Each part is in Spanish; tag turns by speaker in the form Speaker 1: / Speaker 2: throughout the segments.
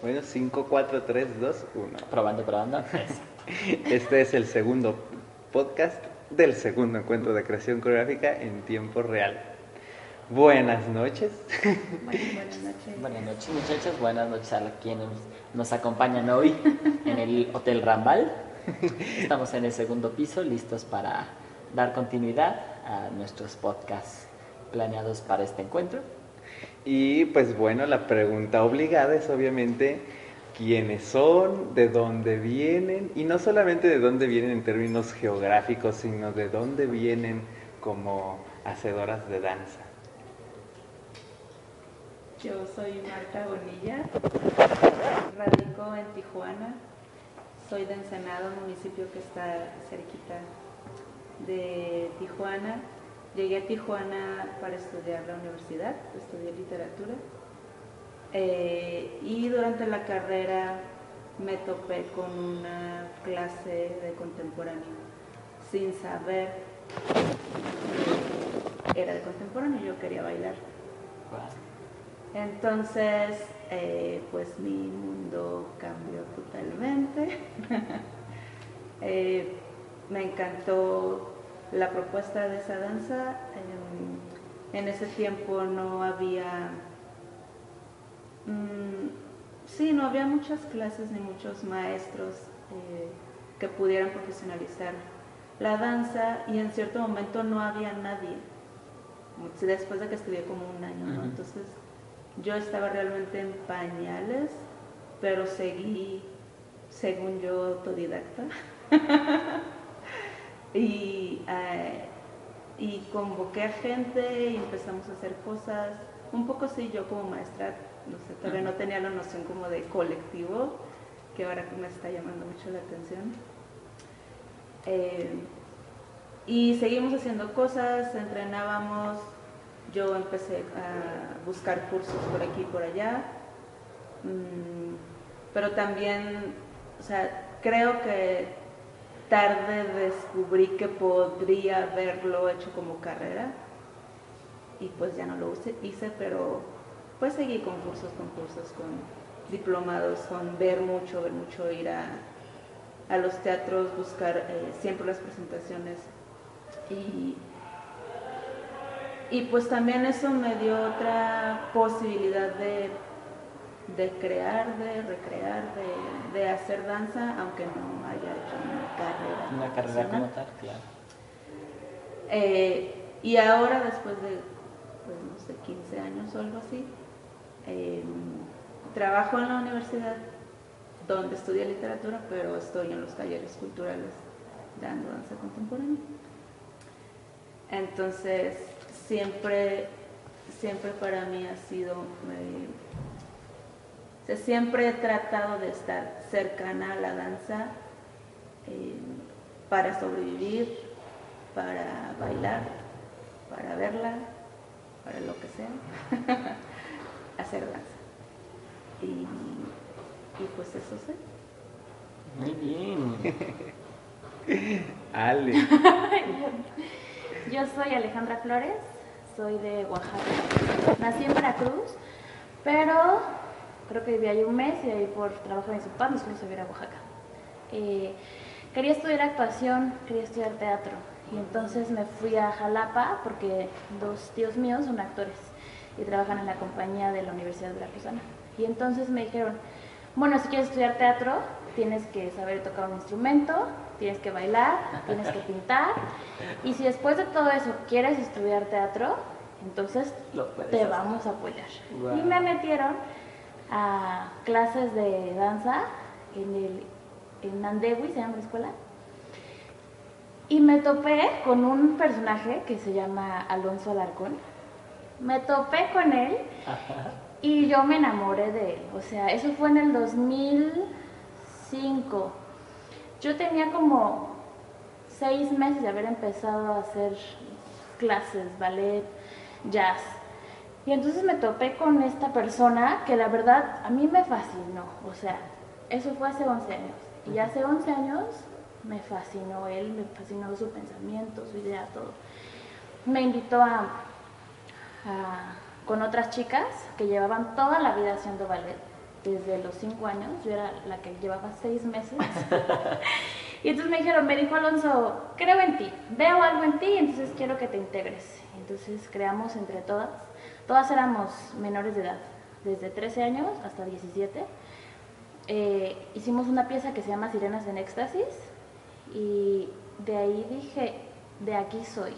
Speaker 1: Bueno, 5, 4, 3, 2, 1.
Speaker 2: Probando, probando.
Speaker 1: Este es el segundo podcast del segundo encuentro de creación coreográfica en tiempo real. Buenas noches.
Speaker 3: Buenas noches.
Speaker 2: Buenas noches, muchachos. Buenas noches a quienes nos acompañan hoy en el Hotel Rambal. Estamos en el segundo piso, listos para dar continuidad a nuestros podcasts planeados para este encuentro.
Speaker 1: Y pues bueno, la pregunta obligada es obviamente quiénes son, de dónde vienen, y no solamente de dónde vienen en términos geográficos, sino de dónde vienen como hacedoras de danza.
Speaker 3: Yo soy Marta Bonilla, radico en Tijuana, soy de Ensenado, municipio que está cerquita de Tijuana. Llegué a Tijuana para estudiar la universidad, estudié literatura. Eh, y durante la carrera me topé con una clase de contemporáneo sin saber que era de contemporáneo, yo quería bailar. Entonces, eh, pues mi mundo cambió totalmente. Eh, me encantó la propuesta de esa danza. En, en ese tiempo no había, mm, sí, no había muchas clases ni muchos maestros eh, que pudieran profesionalizar la danza y en cierto momento no había nadie. Después de que estudié como un año, ¿no? Entonces yo estaba realmente en pañales, pero seguí, según yo, autodidacta. y, eh, y convoqué a gente y empezamos a hacer cosas. Un poco sí, yo como maestra, no sé, todavía no tenía la noción como de colectivo, que ahora me está llamando mucho la atención. Eh, y seguimos haciendo cosas, entrenábamos, yo empecé a buscar cursos por aquí y por allá, Mm, pero también, o sea, creo que tarde descubrí que podría haberlo hecho como carrera y pues ya no lo hice, pero pues seguí con cursos, con cursos, con diplomados, con ver mucho, ver mucho, ir a, a los teatros, buscar eh, siempre las presentaciones. Y, y pues también eso me dio otra posibilidad de, de crear, de recrear, de, de hacer danza, aunque no una carrera.
Speaker 2: Como tal, claro.
Speaker 3: Eh, y ahora, después de, pues, no sé, 15 años o algo así, eh, trabajo en la universidad donde estudié literatura, pero estoy en los talleres culturales dando danza contemporánea. Entonces, siempre, siempre para mí ha sido, eh, siempre he tratado de estar cercana a la danza eh, para sobrevivir, para bailar, para verla, para lo que sea, hacer danza. Y, y pues eso sé.
Speaker 2: Muy bien.
Speaker 1: Ale,
Speaker 4: Yo soy Alejandra Flores, soy de Oaxaca. Nací en Veracruz, pero creo que viví ahí un mes y ahí por trabajo de mis papás nos fuimos a vivir a Oaxaca. Eh, quería estudiar actuación, quería estudiar teatro y entonces me fui a Jalapa porque dos tíos míos son actores y trabajan en la compañía de la Universidad Veracruzana. Y entonces me dijeron, bueno, si quieres estudiar teatro, tienes que saber tocar un instrumento, tienes que bailar, tienes que pintar. Y si después de todo eso quieres estudiar teatro, entonces te vamos a apoyar.
Speaker 2: Guau.
Speaker 4: Y me metieron a clases de danza en el en Nandewi, se llama la escuela. Y me topé con un personaje que se llama Alonso Alarcón. Me topé con él y yo me enamoré de él. O sea, eso fue en el 2005. Yo tenía como seis meses de haber empezado a hacer clases, ballet, jazz. Y entonces me topé con esta persona que la verdad a mí me fascinó. O sea, eso fue hace 11 años. Y hace 11 años me fascinó él, me fascinó su pensamiento, su idea, todo. Me invitó a, a- con otras chicas que llevaban toda la vida haciendo ballet desde los cinco años, yo era la que llevaba seis meses. y entonces me dijeron, me dijo Alonso, creo en ti, veo algo en ti, entonces quiero que te integres. Entonces creamos entre todas, todas éramos menores de edad, desde 13 años hasta 17. Eh, hicimos una pieza que se llama Sirenas en Éxtasis y de ahí dije, de aquí soy.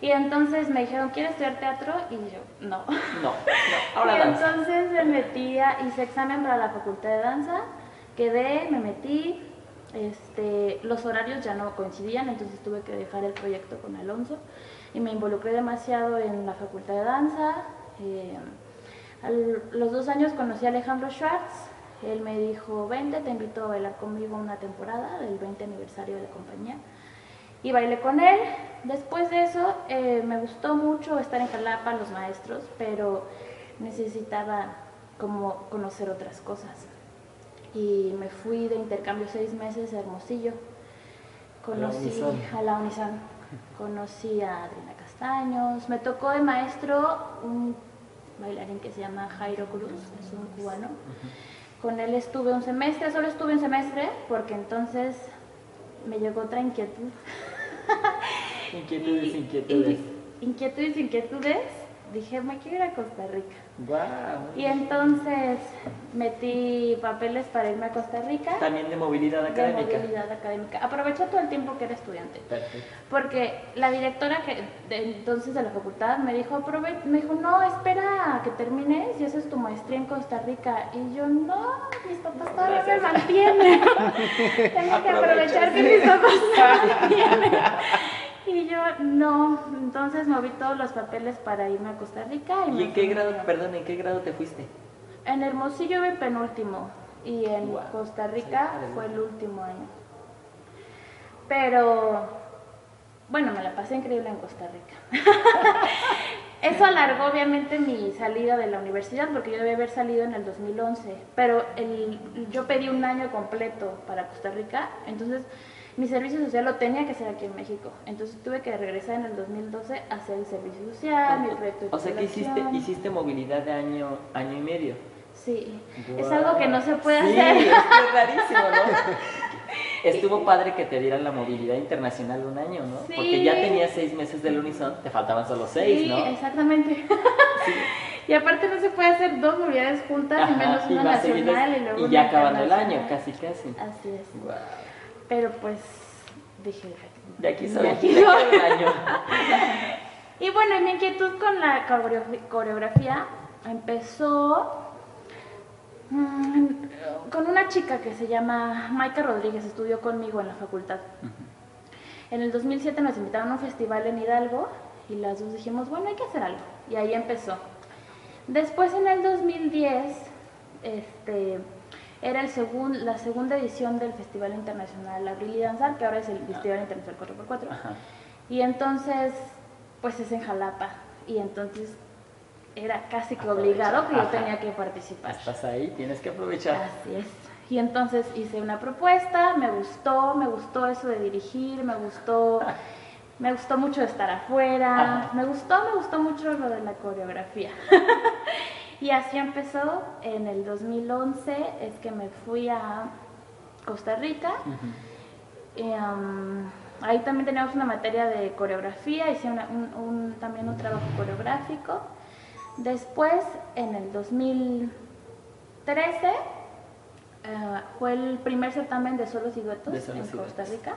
Speaker 4: Y entonces me dijeron, ¿quieres estudiar teatro? Y yo, no.
Speaker 2: No, no, ahora
Speaker 4: y
Speaker 2: danza.
Speaker 4: entonces me metí, a- hice examen para la facultad de danza, quedé, me metí, este, los horarios ya no coincidían, entonces tuve que dejar el proyecto con Alonso y me involucré demasiado en la facultad de danza. eh, al- los dos años conocí a Alejandro Schwartz, él me dijo, vente, te invito a bailar conmigo una temporada del 20 aniversario de la compañía y bailé con él. Después de eso eh, me gustó mucho estar en Jalapa, los maestros, pero necesitaba como conocer otras cosas. Y me fui de intercambio seis meses a Hermosillo. Conocí a la Unisan, conocí a Adriana Castaños, me tocó de maestro un bailarín que se llama Jairo Cruz, es un cubano. Con él estuve un semestre, solo estuve un semestre porque entonces me llegó otra inquietud.
Speaker 2: Inquietudes, inquietudes.
Speaker 4: y- inquietudes, inquietudes. Dije, me quiero ir a Costa Rica. Y entonces metí papeles para irme a Costa Rica.
Speaker 2: También de movilidad
Speaker 4: de
Speaker 2: académica.
Speaker 4: movilidad académica. Aproveché todo el tiempo que era estudiante.
Speaker 2: Perfecto.
Speaker 4: Porque la directora que de entonces de la facultad me dijo, me dijo, no, espera a que termines y haces tu maestría en Costa Rica. Y yo, no, mis papás todavía me mantienen. Tengo que aprovechar que mis papás me mantienen. Y yo, no. Entonces moví todos los papeles para irme a Costa Rica. Y,
Speaker 2: ¿Y en qué grado, perdón, en qué grado te fuiste?
Speaker 4: En Hermosillo en penúltimo y en. Costa Rica
Speaker 2: Sí,
Speaker 4: fue el último año. Pero, bueno, me la pasé increíble en Costa Rica. Eso alargó obviamente mi salida de la universidad porque yo debía haber salido en el 2011, pero el, yo pedí un año completo para Costa Rica, entonces mi servicio social lo tenía que hacer aquí en México. Entonces tuve que regresar en el 2012 a hacer el servicio social, mi proyecto de
Speaker 2: O sea que hiciste, hiciste movilidad de año, año y medio.
Speaker 4: Sí, es algo que no se puede
Speaker 2: Sí,
Speaker 4: hacer.
Speaker 2: que es rarísimo, ¿no? Estuvo padre que te dieran la movilidad internacional un año, ¿no?
Speaker 4: Sí.
Speaker 2: Porque ya tenías seis meses del Unison, te faltaban solo seis,
Speaker 4: sí,
Speaker 2: ¿no?
Speaker 4: exactamente. Y aparte no se puede hacer dos movilidades juntas y menos
Speaker 2: y
Speaker 4: una
Speaker 2: seguidas,
Speaker 4: nacional y luego
Speaker 2: y ya acabando el año, casi, casi.
Speaker 4: Así es.
Speaker 2: Guau.
Speaker 4: Pero pues dije,
Speaker 2: De aquí soy,
Speaker 4: De aquí soy. Y bueno, mi inquietud con la coreogra- coreografía empezó mm, con una chica que se llama Maika Rodríguez, estudió conmigo en la facultad. En el 2007 nos invitaron a un festival en Hidalgo y las dos dijimos, bueno, hay que hacer algo. Y ahí empezó. Después en el 2010, este, era el segun- la segunda edición del Festival Internacional Abril y Danzar, que ahora es el Festival Internacional 4x4.
Speaker 2: Ajá.
Speaker 4: Y entonces, pues es en Jalapa. Y entonces era casi que obligado que yo
Speaker 2: Ajá.
Speaker 4: tenía que participar.
Speaker 2: Estás ahí, tienes que aprovechar.
Speaker 4: Así es. Y entonces hice una propuesta, me gustó, me gustó eso de dirigir, me gustó, me gustó mucho estar afuera,
Speaker 2: Ajá.
Speaker 4: me gustó, me gustó mucho lo de la coreografía. y así empezó, en el 2011 es que me fui a Costa Rica. Y, ahí también teníamos una materia de coreografía, hice una- un- un- también un trabajo coreográfico. Después, en el 2013, eh, fue el primer certamen de solos y duetos
Speaker 2: De solos
Speaker 4: en
Speaker 2: y
Speaker 4: Costa. Rica.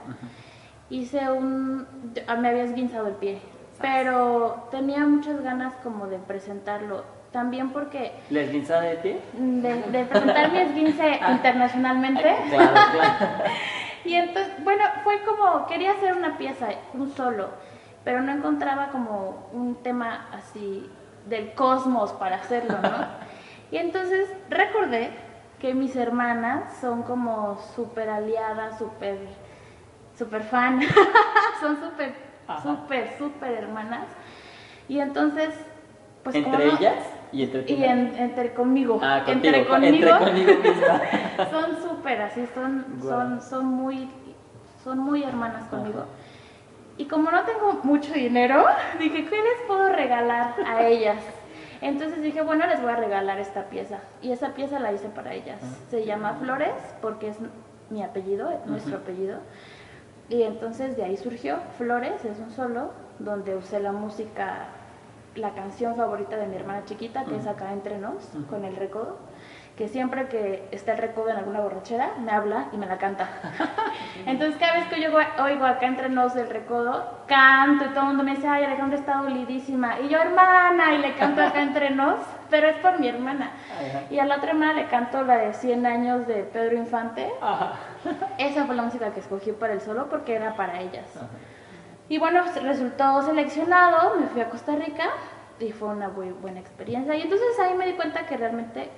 Speaker 4: Hice un... ah, me había esguinzado el pie, pero tenía muchas ganas como de presentarlo. También porque
Speaker 2: ¿Les guinzada de ti?
Speaker 4: de, de presentar mi esguince internacionalmente.
Speaker 2: Claro, claro.
Speaker 4: Y entonces, bueno, fue como, quería hacer una pieza, un solo, pero no encontraba como un tema así del cosmos para hacerlo, ¿no? Y entonces recordé que mis hermanas son como súper aliadas, súper, súper fan, son súper, súper, súper hermanas. Y entonces, pues como
Speaker 2: ¿Entre
Speaker 4: no-
Speaker 2: ellas y entre
Speaker 4: y en- entre conmigo,
Speaker 2: Ah, contigo,
Speaker 4: entre
Speaker 2: con-
Speaker 4: conmigo,
Speaker 2: entre conmigo misma.
Speaker 4: son súper así, son, son, son muy, son muy hermanas conmigo. Y como no tengo mucho dinero, dije, ¿qué les puedo regalar a ellas? Entonces dije, bueno, les voy a regalar esta pieza. Y esa pieza la hice para ellas.
Speaker 2: Ah.
Speaker 4: Se llama Flores porque es mi apellido, es nuestro apellido. Y entonces de ahí surgió Flores, es un solo, donde usé la música, la canción favorita de mi hermana chiquita, que es
Speaker 2: Ujú.
Speaker 4: acá entre nos, con el recodo, que siempre que está el recodo en alguna borrachera, me habla y me la canta. entonces cada vez que yo oigo acá entre nos el recodo, canto y todo el mundo me dice, ay, Alejandra está dolidísima. Y yo, hermana, y le canto acá entre nos, pero es por mi hermana. Y a la otra hermana le canto la de 100 años de Pedro Infante. Esa fue la música que escogí para el solo porque era para ellas. Y bueno, resultó seleccionado, me fui a Costa Rica y fue una muy buena experiencia. Y entonces ahí me di cuenta que realmente,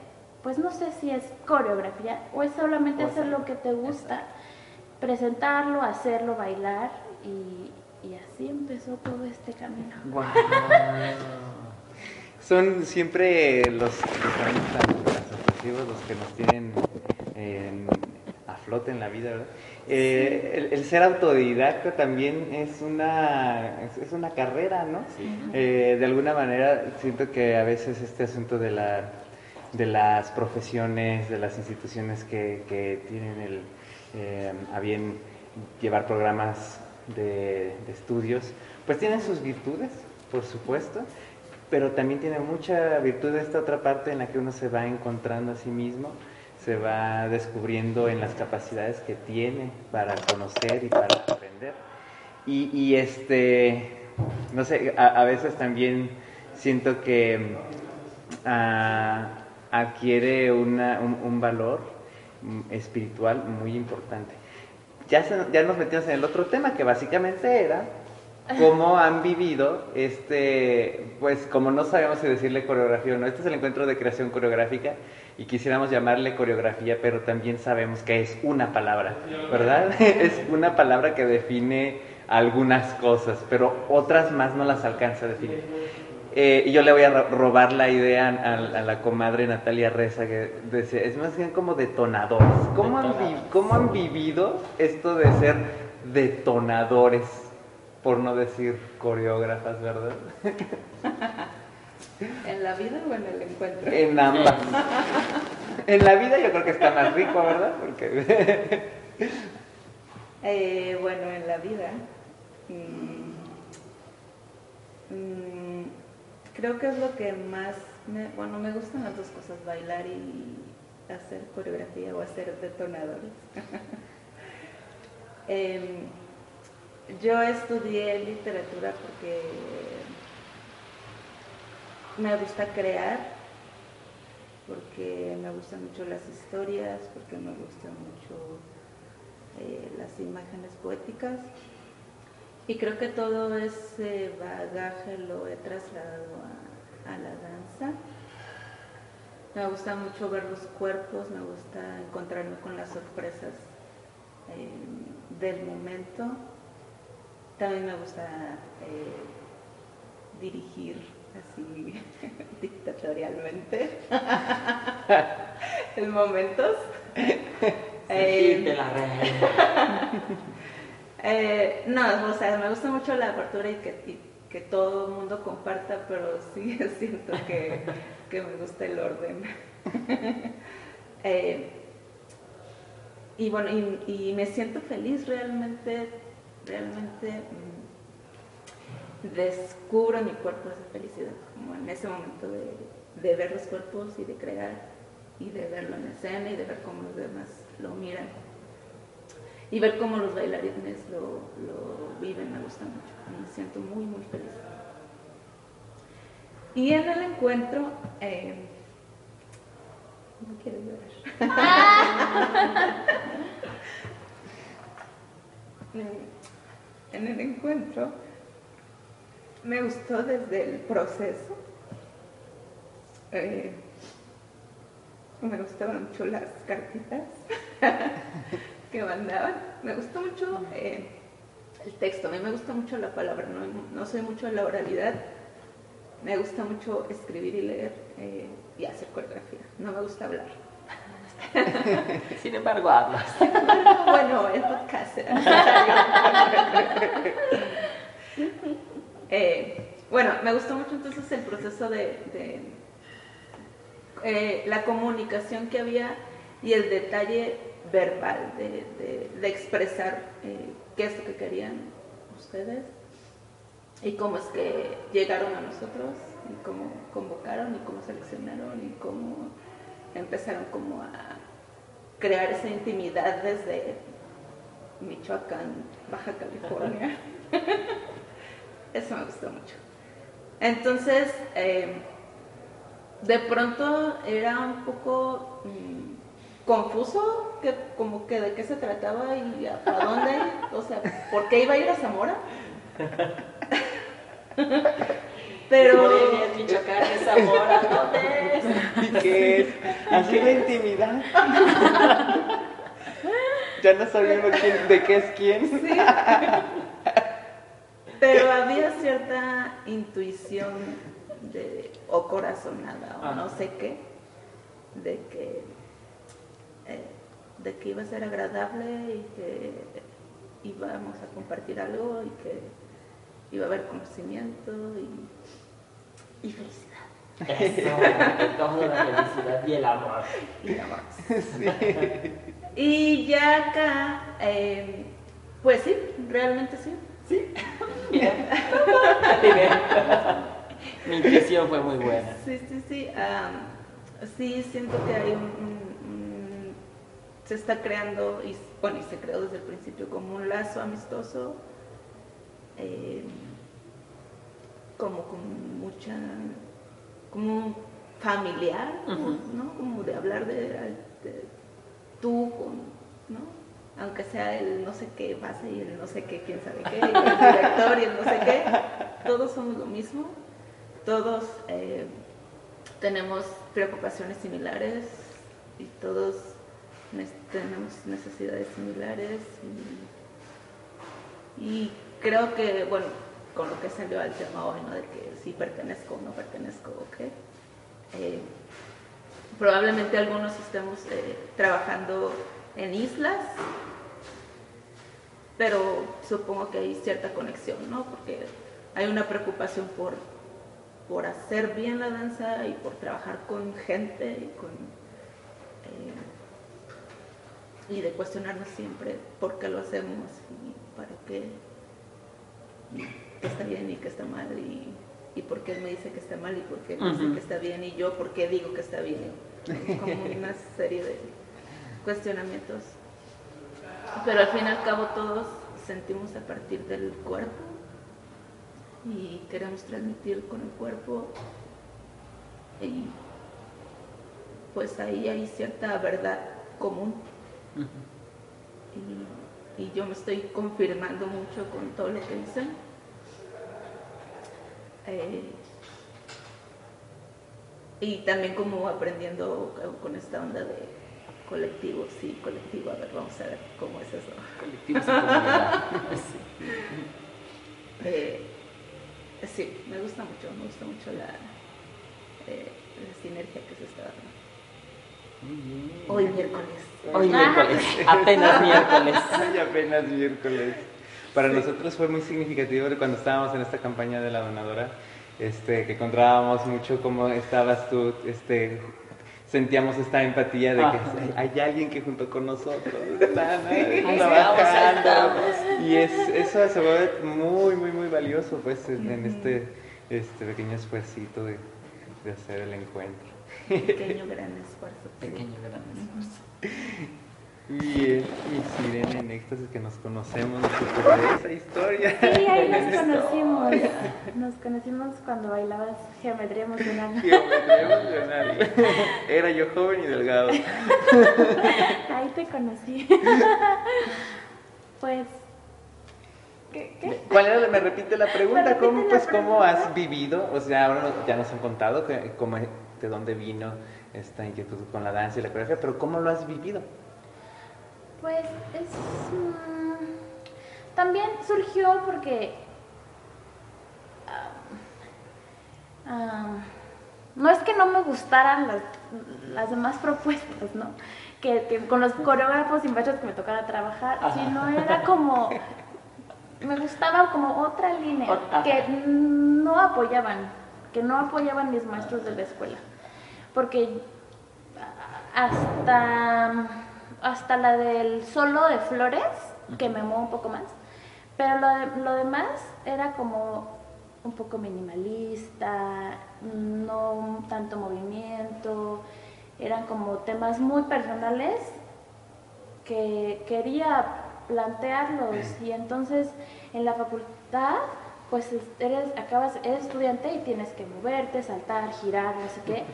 Speaker 4: pues no sé si es coreografía o es solamente
Speaker 2: O
Speaker 4: hacer lo que te gusta, presentarlo, hacerlo, bailar y, y así empezó todo este camino.
Speaker 2: Guau.
Speaker 1: Son siempre los los los que nos tienen en- a flote en la vida, ¿verdad? Eh, el, el ser autodidacta también es una, es, es una carrera, ¿no?
Speaker 2: Sí.
Speaker 1: Eh, de alguna manera siento que a veces este asunto de, la, de las profesiones, de las instituciones que, que tienen el, eh, a bien llevar programas de, de estudios, pues tienen sus virtudes, por supuesto, pero también tiene mucha virtud esta otra parte en la que uno se va encontrando a sí mismo, se va descubriendo en las capacidades que tiene para conocer y para aprender. Y, este, no sé, a, veces también siento que ah, adquiere una- un, valor espiritual muy importante. Ya, ya nos metimos en el otro tema que básicamente era cómo han vivido este, pues como no sabemos si decirle coreografía o no, este es el encuentro de creación coreográfica y quisiéramos llamarle coreografía, pero también sabemos que es una palabra, ¿verdad? Es una palabra que define algunas cosas, pero otras más no las alcanza a definir. Eh, y yo le voy a ro- robar la idea a, a la comadre Natalia Reza, que decía, es más bien como detonadores. ¿Cómo han, vi-
Speaker 2: Detonadores.
Speaker 1: ¿Cómo han vivido esto de ser detonadores? Por no decir coreógrafas, ¿verdad?
Speaker 3: ¿En la vida o en el encuentro?
Speaker 1: En ambas. En la vida yo creo que está más rico, ¿verdad? Porque
Speaker 3: Eh, bueno, en la vida. mm, mm, creo que es lo que más me, bueno, me gustan las dos cosas, bailar y hacer coreografía o hacer detonadores. Em, yo estudié literatura porque me gusta crear, porque me gustan mucho las historias, porque me gustan mucho eh, las imágenes poéticas. Y creo que todo ese bagaje lo he trasladado a, la danza. Me gusta mucho ver los cuerpos, me gusta encontrarme con las sorpresas eh, del momento. También me gusta eh, dirigir así dictatorialmente en momentos. Eh,
Speaker 2: la
Speaker 3: eh, no, o sea, me gusta mucho la apertura y que, y que todo el mundo comparta, pero sí siento que, que me gusta el orden. Eh, y bueno, y, y me siento feliz realmente, realmente mm, descubro en mi cuerpo esa felicidad, como en ese momento de, de ver los cuerpos y de crear y de verlo en escena y de ver cómo los demás lo miran y ver cómo los bailarines lo, lo viven me gusta mucho, me siento muy muy feliz. Y en el encuentro, eh, no quiero llorar. en el encuentro me gustó desde el proceso. Eh, me gustaban mucho las cartitas que mandaban. Me gustó mucho eh, el texto, a mí me gusta mucho la palabra, no, soy mucho de la oralidad. Me gusta mucho escribir y leer eh, y hacer coreografía. No me gusta hablar.
Speaker 2: Sin embargo, hablas.
Speaker 3: bueno, el podcast. Eh, bueno, me gustó mucho entonces el proceso de, eh, la comunicación que había y el detalle verbal de expresar eh, qué es lo que querían ustedes y cómo es que llegaron a nosotros y cómo convocaron y cómo seleccionaron y cómo empezaron como a crear esa intimidad desde Michoacán, Baja California. Eso me gustó mucho. Entonces, eh, de pronto era un poco mm, confuso, que, como que de qué se trataba y a, dónde, o sea, ¿por qué iba a ir a Zamora? Pero...
Speaker 2: Es Michoacán, es Zamora, ¿dónde es?
Speaker 1: ¿Y qué es? Así la intimidad. ya no quién- de qué es quién.
Speaker 3: Sí. Pero había cierta intuición de, o corazonada o
Speaker 2: Ah.
Speaker 3: no sé qué, de que, eh, de que iba a ser agradable y que íbamos a compartir algo y que iba a haber conocimiento y, y felicidad.
Speaker 2: Eso, todo la felicidad y el amor.
Speaker 3: y amor. Y ya acá, eh, pues sí, realmente sí.
Speaker 2: Bien. Bien. Mi intuición fue muy buena.
Speaker 3: Sí, sí, sí. sí, siento que hay un, un- un- se está creando, y bueno, y se creó desde el principio como un lazo amistoso, eh, como con mucha, como familiar. ¿no? Como de hablar de, de tú con, ¿no? Aunque sea el no sé qué base y el no sé qué, quién sabe qué, y el director y el no sé qué, todos somos lo mismo todos eh, tenemos preocupaciones similares y todos tenemos necesidades similares y, y creo que, bueno, con lo que salió al tema hoy, ¿no? De que si pertenezco o no pertenezco, ¿ok? Eh, probablemente algunos estemos eh, trabajando en islas, pero supongo que hay cierta conexión, ¿no? Porque hay una preocupación por, por hacer bien la danza y por trabajar con gente y con eh, y de cuestionarnos siempre por qué lo hacemos y para qué, qué está bien y qué está mal y, y por qué él me dice que está mal y por qué él me dice que está bien y yo por qué digo que está bien. Como una serie de cuestionamientos. Pero al fin y al cabo todos sentimos a partir del cuerpo y queremos transmitir con el cuerpo y pues ahí hay cierta verdad común y, y yo me estoy confirmando mucho con todo lo que dicen. Eh, y también como aprendiendo con esta onda de colectivo, sí, colectivo, a ver, vamos a ver cómo es eso.
Speaker 2: Comunidad. Sí.
Speaker 3: Eh, sí, me gusta mucho, me gusta mucho la, eh, la sinergia que se está dando.
Speaker 2: Muy bien.
Speaker 3: Hoy miércoles.
Speaker 2: Hoy miércoles, apenas miércoles.
Speaker 1: Apenas miércoles. Para nosotros fue muy significativo cuando estábamos en esta campaña de la donadora, este, que encontrábamos mucho cómo estabas tú, este, sentíamos esta empatía de que hay, hay alguien que junto con nosotros están Ahí trabajando. Y es, eso se vuelve muy, muy, muy valioso pues en, en este, este pequeño esfuercito de, de hacer el encuentro.
Speaker 3: Pequeño gran esfuerzo.
Speaker 2: Pequeño gran esfuerzo.
Speaker 1: Bien, y Sirene en éxtasis que nos conocemos de esa historia.
Speaker 4: Sí, ahí nos conocimos. Nos conocimos cuando bailabas geometría emocional.
Speaker 1: Geometría emocional. Era yo joven y delgado.
Speaker 4: Ahí te conocí. Pues. ¿Qué? qué?
Speaker 1: ¿Cuál era? Me repite la pregunta.
Speaker 4: repite
Speaker 1: ¿Cómo,
Speaker 4: la
Speaker 1: pues, ¿Cómo has vivido? O sea, ahora nos- ya nos han contado que, cómo, de dónde vino esta inquietud con la danza y la coreografía, pero ¿cómo lo has vivido?
Speaker 4: Pues es. también surgió porque. ah, ah, no es que no me gustaran las, las demás propuestas, ¿no? Que, que con los coreógrafos y maestros que me tocara trabajar,
Speaker 2: Ajá.
Speaker 4: sino era como. me gustaba como otra línea
Speaker 2: Ot-
Speaker 4: que no apoyaban, que no apoyaban mis maestros de la escuela. Porque hasta, hasta la del solo de flores, que me muevo un poco más, pero lo, de- lo demás era como un poco minimalista, no tanto movimiento, eran como temas muy personales que quería plantearlos. Y entonces en la facultad pues es- eres acabas eres estudiante y tienes que moverte, saltar, girar, no sé qué,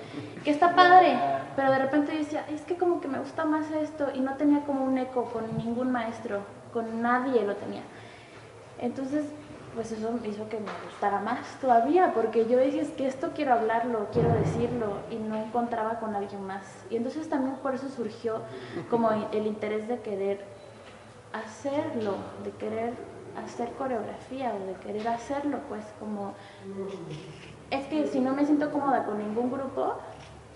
Speaker 4: que está padre, pero de repente yo decía, es que como que me gusta más esto y no tenía como un eco con ningún maestro, con nadie lo tenía. Entonces, pues eso hizo que me gustara más todavía, porque yo dije, es que esto quiero hablarlo, quiero decirlo, y no encontraba con alguien más. Y entonces también por eso surgió como el interés de querer hacerlo, de querer hacer coreografía o de querer hacerlo, pues como, es que si no me siento cómoda con ningún grupo,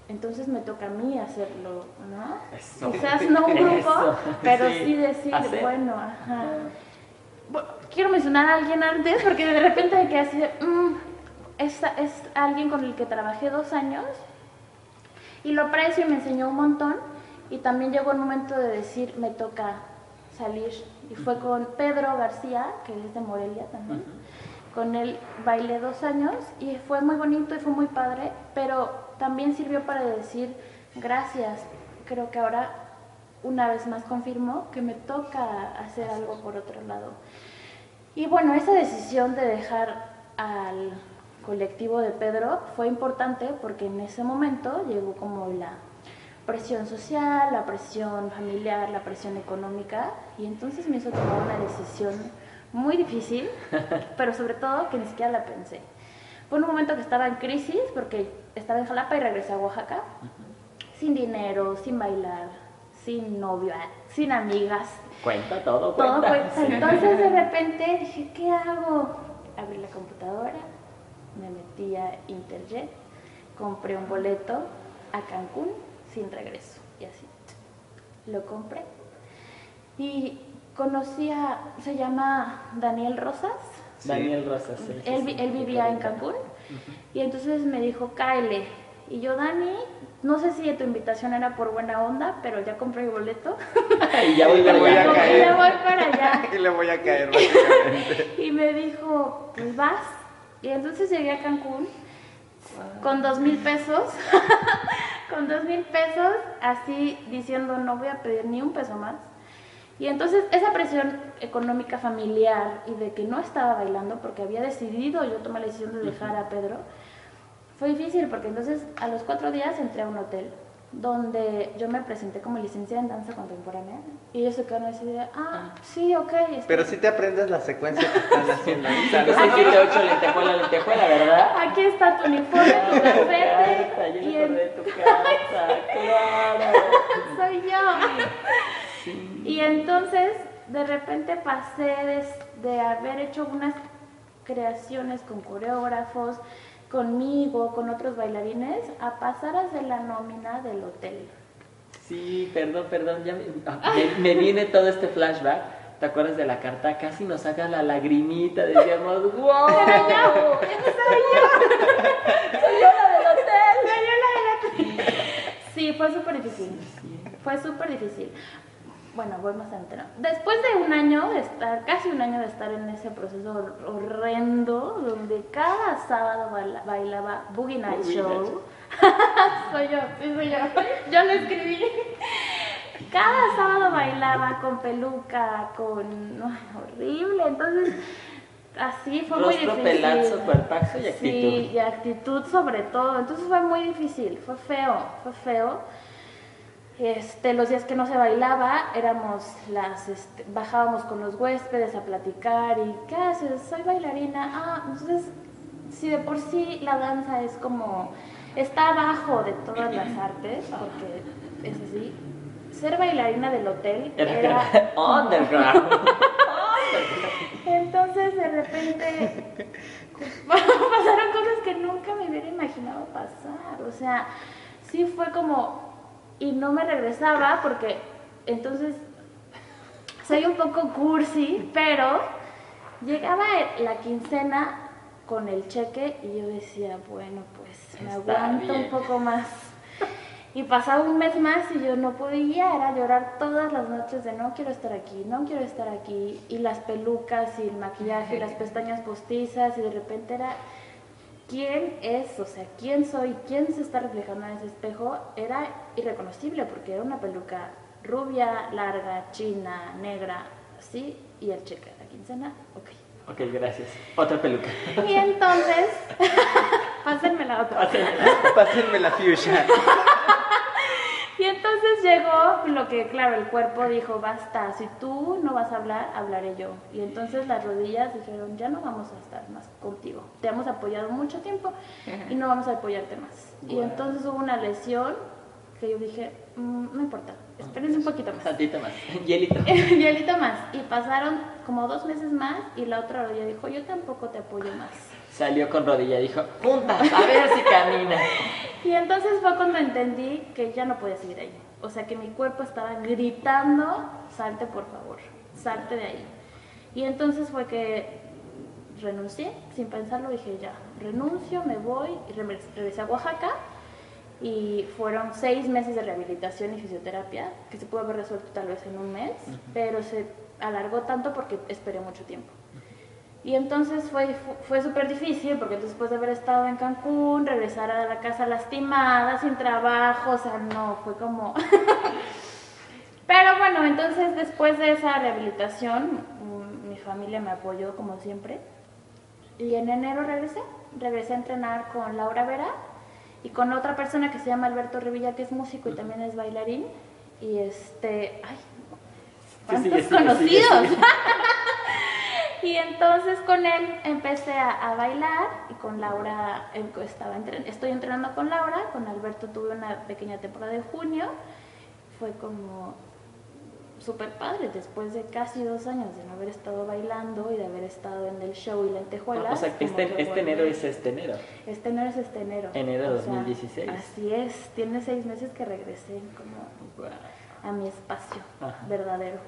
Speaker 4: entonces me toca a mí hacerlo, ¿no?
Speaker 2: Eso.
Speaker 4: Quizás no un grupo,
Speaker 2: Eso.
Speaker 4: pero
Speaker 2: Sí.
Speaker 4: sí decir,
Speaker 2: Hacer.
Speaker 4: bueno, ajá. Bueno, quiero mencionar a alguien antes porque de repente me quedé así de, "Mm, es, es alguien con el que trabajé dos años y lo aprecio y me enseñó un montón y también llegó el momento de decir me toca salir y fue con Pedro García que es de Morelia también con él bailé dos años y fue muy bonito y fue muy padre pero también sirvió para decir gracias creo que ahora una vez más confirmo que me toca hacer algo por otro lado y bueno, esa decisión de dejar al colectivo de Pedro fue importante porque en ese momento llegó como la presión social, la presión familiar, la presión económica y entonces me hizo tomar una decisión muy difícil, pero sobre todo que ni siquiera la pensé. Fue un momento que estaba en crisis porque estaba en Jalapa y regresé a Oaxaca, sin dinero, sin bailar, sin novio, sin amigas,
Speaker 2: Cuenta todo,
Speaker 4: todo
Speaker 2: cuenta.
Speaker 4: cuenta.
Speaker 2: Sí.
Speaker 4: Entonces de repente dije, ¿qué hago? Abrí la computadora, me metí a Interjet, compré un boleto a Cancún sin regreso. Y así, lo compré. Y conocí a, se llama Daniel Rosas.
Speaker 2: Daniel Rosas. sí, sí,
Speaker 4: Él, vivía en. Cancún. Y entonces me dijo, cáele. Y yo, Dani, no sé si tu invitación era por buena onda, pero ya compré el boleto.
Speaker 2: y ya voy
Speaker 1: Le
Speaker 2: para
Speaker 1: voy.
Speaker 4: Y voy para allá.
Speaker 1: y le voy a caer básicamente.
Speaker 4: Y me dijo, pues vas. Y entonces llegué a Cancún con dos mil pesos, con dos mil pesos, así diciendo, no voy a pedir ni un peso más. Y entonces esa presión económica familiar y de que no estaba bailando porque había decidido yo tomar la decisión de dejar a Pedro, fue difícil porque entonces a los cuatro días entré a un hotel donde yo me presenté como licenciada en danza contemporánea y ellos se quedaron así de, ah, sí, ok. está
Speaker 1: Pero si te aprendes la secuencia que están haciendo ahorita,
Speaker 2: 5,
Speaker 1: ¿no?
Speaker 2: 6, 7, 8, lentejuela, lentejuela, ¿verdad?
Speaker 4: Aquí está tu uniforme, tu
Speaker 2: Casa,
Speaker 4: gafete.
Speaker 2: yo
Speaker 4: y
Speaker 2: acordé de
Speaker 4: en-
Speaker 2: tu casa, claro.
Speaker 4: soy yo. Y entonces, de repente pasé de, de haber hecho unas creaciones con coreógrafos, conmigo, con otros bailarines, a pasar a ser la nómina del hotel.
Speaker 2: Sí, perdón, perdón, ya me, ah, me, me viene todo este flashback. ¿Te acuerdas de la carta? Casi nos saca la lagrimita, decíamos, wow.
Speaker 4: Era yo, soy yo. Soy yo la del hotel. Soy yo la del hotel. Sí, fue súper difícil. Fue súper difícil. Bueno, voy más adelante. ¿no? Después de un año de estar, casi un año de estar en ese proceso hor- horrendo, donde cada sábado baila- bailaba Boogie Night
Speaker 2: Boogie
Speaker 4: Show.
Speaker 2: Night.
Speaker 4: soy yo, sí soy yo. Yo lo escribí. Cada sábado bailaba con peluca, con... ay, horrible. Entonces, así fue muy difícil.
Speaker 2: pelazo, cuerpazo y actitud.
Speaker 4: Sí, y actitud sobre todo. Entonces fue muy difícil, fue feo, fue feo. Este, los días que no se bailaba, éramos las, este, bajábamos con los huéspedes a platicar y ¿qué haces? Soy bailarina. Ah, entonces, si de por sí la danza es como, está abajo de todas las artes, porque es así, ser bailarina del hotel
Speaker 2: Era, underground.
Speaker 4: entonces de repente pasaron cosas que nunca me hubiera imaginado pasar. O sea, sí fue como. Y no me regresaba porque entonces soy un poco cursi, pero Llegaba la quincena con el cheque y yo decía, bueno, pues me
Speaker 2: Está
Speaker 4: aguanto
Speaker 2: bien.
Speaker 4: un poco más. Y pasaba un mes más y yo no podía, era llorar todas las noches de no quiero estar aquí, no quiero estar aquí. Y las pelucas y el maquillaje y las pestañas postizas y de repente era, ¿quién es? O sea, ¿quién soy? ¿Quién se está reflejando en ese espejo? Era irreconocible porque era una peluca rubia, larga, china, negra, así, y el cheque de la quincena, ok.
Speaker 2: Ok, gracias. Otra peluca.
Speaker 4: Y entonces, pásenme la otra.
Speaker 1: Pásenme la fuchsia.
Speaker 4: Y entonces llegó lo que, claro, el cuerpo dijo, basta, si tú no vas a hablar, hablaré yo. Y entonces las rodillas dijeron, ya no vamos a estar más contigo. Te hemos apoyado mucho tiempo y no vamos a apoyarte más. Y entonces hubo una lesión que yo dije, "Mm, no importa, espérense un poquito más.
Speaker 2: Tantito más. Hielito.
Speaker 4: Hielito más. Y pasaron como dos meses más y la otra rodilla dijo, yo tampoco te apoyo más.
Speaker 2: Salió con rodilla, dijo, juntas, a ver si camina.
Speaker 4: Y entonces fue cuando entendí que ya no podía seguir ahí. O sea, que mi cuerpo estaba gritando, salte por favor, salte de ahí. Y entonces fue que renuncié, sin pensarlo dije ya, renuncio, me voy, y re- regresé a Oaxaca y fueron seis meses de rehabilitación y fisioterapia, que se pudo haber resuelto tal vez en un mes, pero se alargó tanto porque esperé mucho tiempo. Y entonces fue, fu- fue súper difícil porque después de haber estado en Cancún, regresar a la casa lastimada, sin trabajo, o sea, no, fue como... Pero bueno, entonces después de esa rehabilitación, mm, mi familia me apoyó como siempre. Y en enero regresé, regresé a entrenar con Laura Vera y con otra persona que se llama Alberto Revilla, que es músico y también es bailarín. Y este, ay,
Speaker 2: Sí,
Speaker 4: ¿cuántos
Speaker 2: sigue, sigue,
Speaker 4: conocidos? Y entonces con él empecé a, a bailar y con Laura em, estaba entren- estoy entrenando con Laura, con Alberto tuve una pequeña temporada de junio, fue como súper padre después de casi dos años de no haber estado bailando y de haber estado en el show y lentejuelas.
Speaker 2: o sea, que este,
Speaker 4: que
Speaker 2: este enero es este enero.
Speaker 4: Este enero es este enero.
Speaker 2: Enero
Speaker 4: sea,
Speaker 2: 2016.
Speaker 4: Así es, tiene seis meses que regresé como
Speaker 2: Guau.
Speaker 4: a mi espacio
Speaker 2: Ajá.
Speaker 4: verdadero.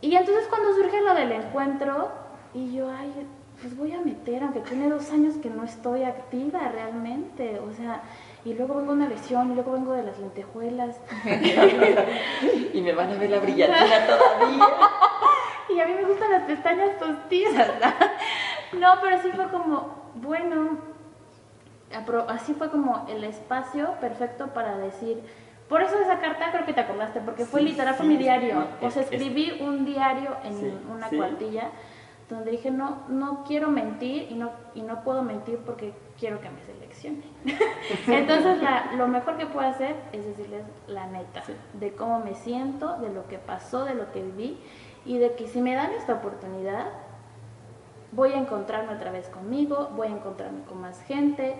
Speaker 4: Y entonces cuando surge lo del encuentro, y yo, ay, pues voy a meter, aunque tiene dos años que no estoy activa realmente, o sea, y luego vengo una lesión, y luego vengo de las lentejuelas,
Speaker 2: Y me van a ver la brillantina todavía.
Speaker 4: y a mí me gustan las pestañas postizas. No, pero sí fue como, bueno, así fue como el espacio perfecto para decir, por eso esa carta creo que te acordaste, porque fue literal, fue mi diario.
Speaker 2: no,
Speaker 4: o sea,
Speaker 2: es- es-
Speaker 4: escribí un diario en una cuartilla donde dije, no, no quiero mentir y no, y no puedo mentir porque quiero que me seleccione. Entonces, la- lo mejor que puedo hacer es decirles la neta,
Speaker 2: Sí.
Speaker 4: de cómo me siento, de lo que pasó, de lo que viví y de que si me dan esta oportunidad, voy a encontrarme otra vez conmigo, voy a encontrarme con más gente,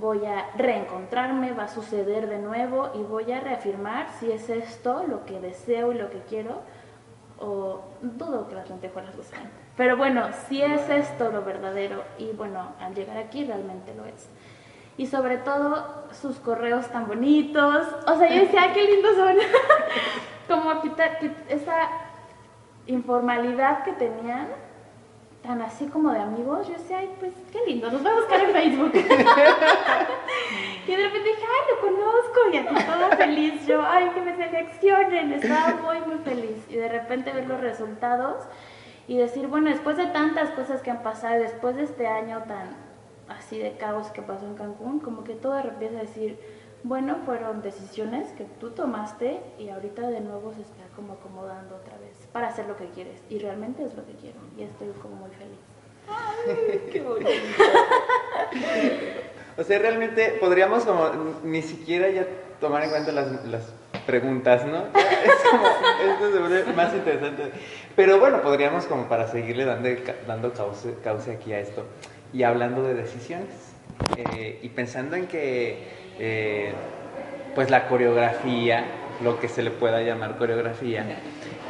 Speaker 4: voy a reencontrarme, va a suceder de nuevo y voy a reafirmar si es esto lo que deseo y lo que quiero o dudo que las lentejuelas lo sean. Pero bueno, si es esto lo verdadero y bueno, al llegar aquí realmente lo es. Y sobre todo sus correos tan bonitos. O sea, yo decía, "Ay, qué lindos son. Como quitar quit- esa informalidad que tenían, tan así como de amigos, yo decía, ay, pues qué lindo, nos va a buscar en Facebook. y de repente dije, ay, lo conozco, y así toda feliz, yo, ay, que me seleccionen, estaba muy, muy feliz. Y de repente ver los resultados y decir, bueno, después de tantas cosas que han pasado, después de este año tan así de caos que pasó en Cancún, como que todo empieza a decir, bueno, fueron decisiones que tú tomaste y ahorita de nuevo se está como acomodando otra vez para hacer lo que quieres. Y realmente es lo que quiero y estoy como muy feliz.
Speaker 2: Qué bonito.
Speaker 1: O sea, realmente podríamos como ni siquiera ya tomar en cuenta las, las preguntas, ¿no? Es como, esto se vuelve más interesante. Pero bueno, podríamos como para seguirle dando, dando cauce, cauce aquí a esto. Y hablando de decisiones. eh, y pensando en que, eh, pues la coreografía, lo que se le pueda llamar coreografía,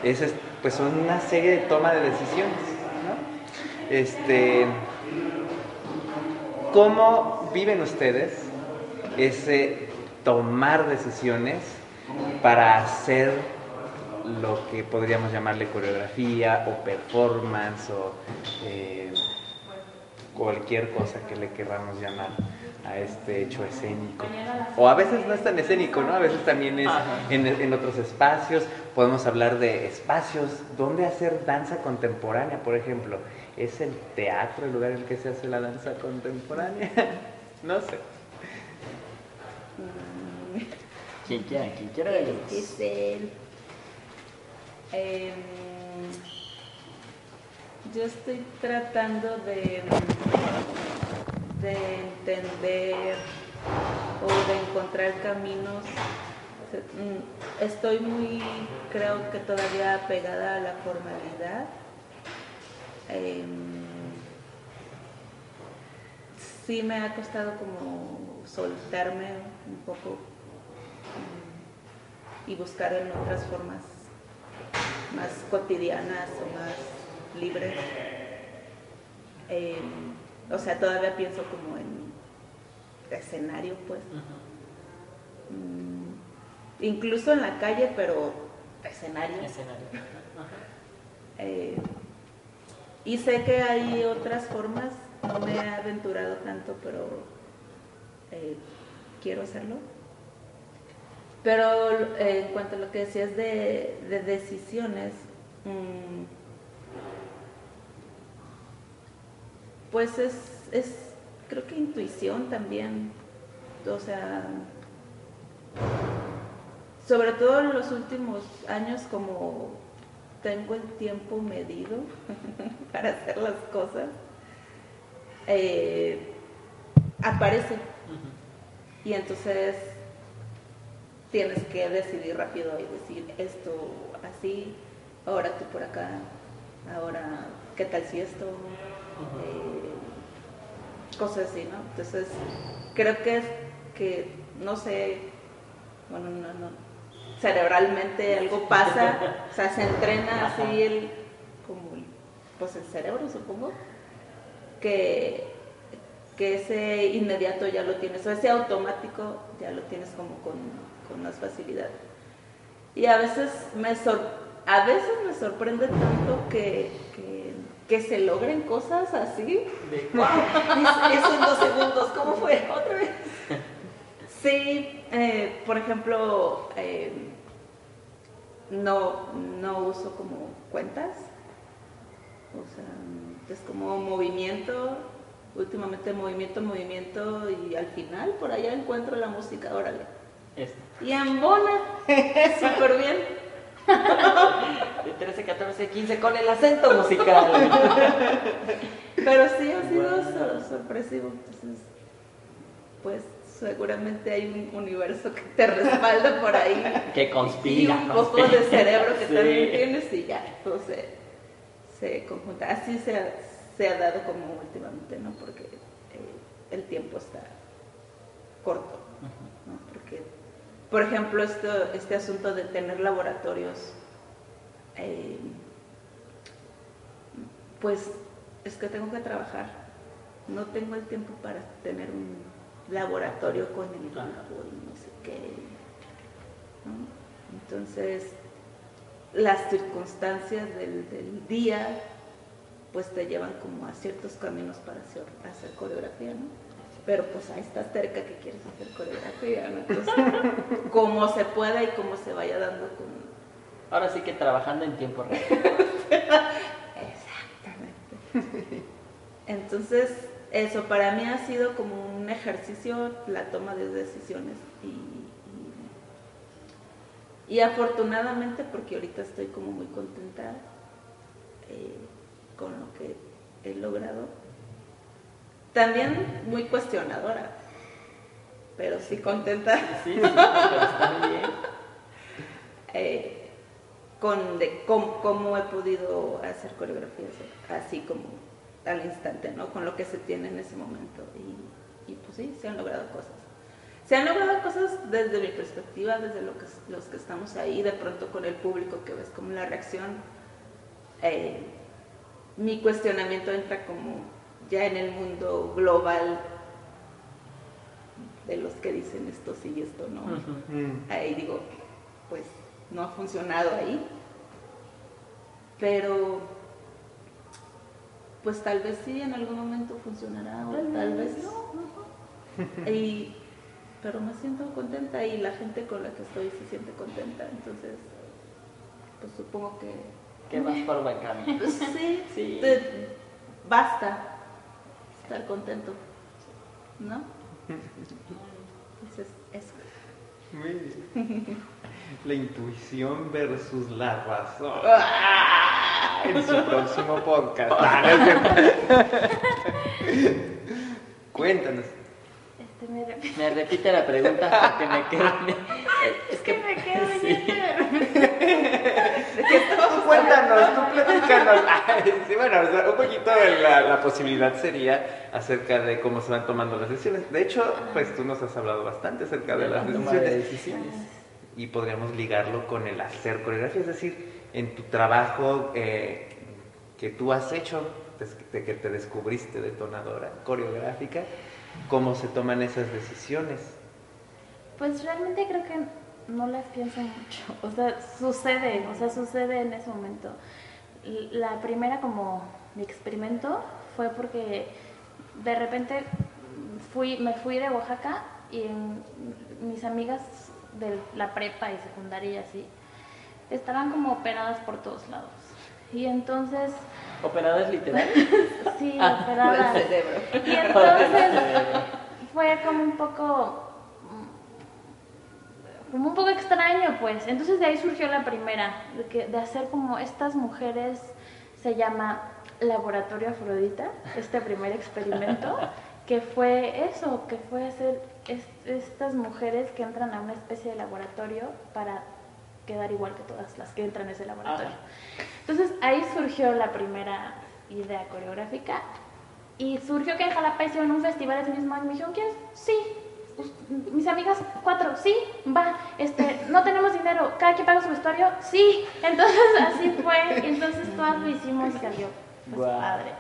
Speaker 1: es es, pues una serie de toma de decisiones, ¿no? Este, ¿Cómo viven ustedes ese tomar decisiones para hacer lo que podríamos llamarle coreografía o performance o eh, cualquier cosa que le queramos llamar a este hecho escénico. O a veces no es tan escénico, ¿no? A veces también es en, en, otros espacios. Podemos hablar de espacios donde hacer danza contemporánea, por ejemplo. ¿Es el teatro el lugar en el que se hace la danza contemporánea? no sé.
Speaker 2: ¿Quién quiera? ¿Quién quiera?
Speaker 3: Es el... Eh, yo estoy tratando de, de entender o de encontrar caminos. Mm, estoy muy, creo que todavía pegada a la formalidad. Em, sí me ha costado como soltarme un poco mm, y buscar en otras formas más cotidianas o más libres. Em, o sea, todavía pienso como en escenario, pues. Mm, incluso en la calle, pero escenario.
Speaker 2: Escenario.
Speaker 3: Eh, y sé que hay otras formas, no me he aventurado tanto, pero eh, quiero hacerlo. Pero eh, en cuanto a lo que decías de, de decisiones, mmm, pues es, es, creo que intuición también, o sea, sobre todo en los últimos años como tengo el tiempo medido para hacer las cosas, eh, aparece. Y entonces tienes que decidir rápido y decir esto así, ahora tú por acá, ahora, ¿qué tal si esto? eh, cosas así, ¿no? Entonces, creo que es que, no sé, bueno, no, no, cerebralmente algo pasa, o sea, se entrena así el, como, pues el cerebro, supongo, que, que ese inmediato ya lo tienes, o ese automático ya lo tienes como con, con más facilidad. Y a veces me, sor, a veces me sorprende tanto que, que que se logren cosas así. wow, eso en dos segundos, ¿cómo fue? Otra vez. Sí, eh, por ejemplo, eh, no, no uso como cuentas. O sea, es como movimiento, últimamente movimiento, movimiento y al final por allá encuentro la música, órale. Y en bona, súper bien
Speaker 2: de 13, 14, 15 con el acento musical.
Speaker 3: Pero sí ha sido sorpresivo. Entonces, pues seguramente hay un universo que te respalda por ahí.
Speaker 2: Que conspira.
Speaker 3: Y un poco de cerebro que también tienes y ya, todo se, se conjunta. Así se ha, se ha, dado como últimamente, ¿no? Porque eh, el tiempo está corto, ¿no? Porque por ejemplo, esto, este asunto de tener laboratorios, eh, pues es que tengo que trabajar. No tengo el tiempo para tener un laboratorio con el grupo y no sé qué. Entonces, las circunstancias del, del, día pues te llevan como a ciertos caminos para hacer, hacer coreografía, ¿no? Pero pues ahí estás cerca que quieres hacer coreografía, ¿no? Entonces, como se pueda y como se vaya dando con...
Speaker 2: Ahora sí que trabajando en tiempo real.
Speaker 3: Exactamente. Entonces, eso para mí ha sido como un ejercicio, la toma de decisiones y, y, afortunadamente, porque ahorita estoy como muy contenta eh, con lo que he logrado, también muy cuestionadora, pero sí contenta.
Speaker 2: Sí, sí, pero está bien.
Speaker 3: eh, con de cómo, cómo, he podido hacer coreografías así como al instante, ¿no? Con lo que se tiene en ese momento. Y, y pues sí, se han logrado cosas. Se han logrado cosas desde mi perspectiva, desde lo que, los que estamos ahí, de pronto con el público que ves como la reacción. Eh, mi cuestionamiento entra como ya en el mundo global de los que dicen esto sí y esto no. Ahí digo, pues no ha funcionado ahí. Pero pues tal vez sí en algún momento funcionará o tal, vez no. Y, pero me siento contenta y la gente con la que estoy se siente contenta, entonces pues supongo que...
Speaker 2: Que vas por buen camino.
Speaker 3: Pues, sí,
Speaker 2: Sí.
Speaker 3: te- basta estar contento, ¿no? Entonces, eso.
Speaker 1: Muy bien. La intuición versus la razón. En su próximo podcast. Ah. Cuéntanos.
Speaker 4: Este, me
Speaker 2: repite la pregunta porque me quedo. Es que
Speaker 4: me quedo
Speaker 2: sí.
Speaker 1: Cuéntanos, tú platícanos. Ay, sí, bueno, o sea, un poquito de la, la posibilidad sería acerca de cómo se van tomando las decisiones. De hecho, pues tú nos has hablado bastante acerca de
Speaker 2: de la
Speaker 1: las
Speaker 2: toma de
Speaker 1: decisiones.
Speaker 2: decisiones.
Speaker 1: y podríamos ligarlo con el hacer coreografía, es decir, en tu trabajo eh, que tú has hecho, desde que te descubriste detonadora coreográfica, cómo se toman esas decisiones.
Speaker 4: Pues realmente creo que no las pienso mucho. O sea, sucede, o sea, sucede en ese momento. La primera como mi experimento fue porque de repente fui, me fui de Oaxaca y en- mis amigas de la prepa y secundaria y así estaban como operadas por todos lados. Y entonces,
Speaker 2: ¿Operadas literal?
Speaker 4: sí,
Speaker 2: Ah,
Speaker 4: operadas.
Speaker 3: Por el cerebro.
Speaker 4: Y entonces fue como un poco como un poco extraño pues entonces de ahí surgió la primera de, que, de hacer como estas mujeres se llama laboratorio afrodita este primer experimento que fue eso que fue hacer es- estas mujeres que entran a una especie de laboratorio para quedar igual que todas las que entran a ese laboratorio entonces ahí surgió la primera idea coreográfica y surgió que en Jalapa hicieron un festival ese mismo año. Me dijeron, ¿quieres? Sí. Us- Mis amigas, cuatro, sí, va. Este, no tenemos dinero, cada quien paga su vestuario, sí. Entonces así fue. Entonces todas lo hicimos y salió pues, padre.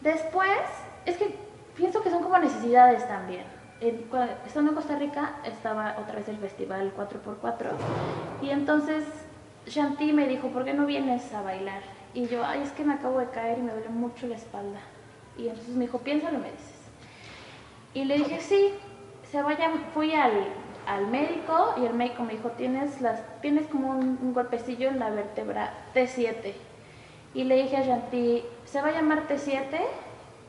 Speaker 4: Después, es que pienso que son como necesidades también. En- estando en Costa Rica, estaba otra vez el festival 4x4. Y entonces Shanti me dijo, ¿por qué no vienes a bailar? Y yo, ay, es que me acabo de caer y me duele mucho la espalda. Y entonces me dijo, piénsalo y me dices. Y le dije, sí, se vaya, fui al, al médico y el médico me dijo, tienes, las, tienes como un, un golpecillo en la vértebra T7. Y le dije a Shanti, ¿se va a llamar T7?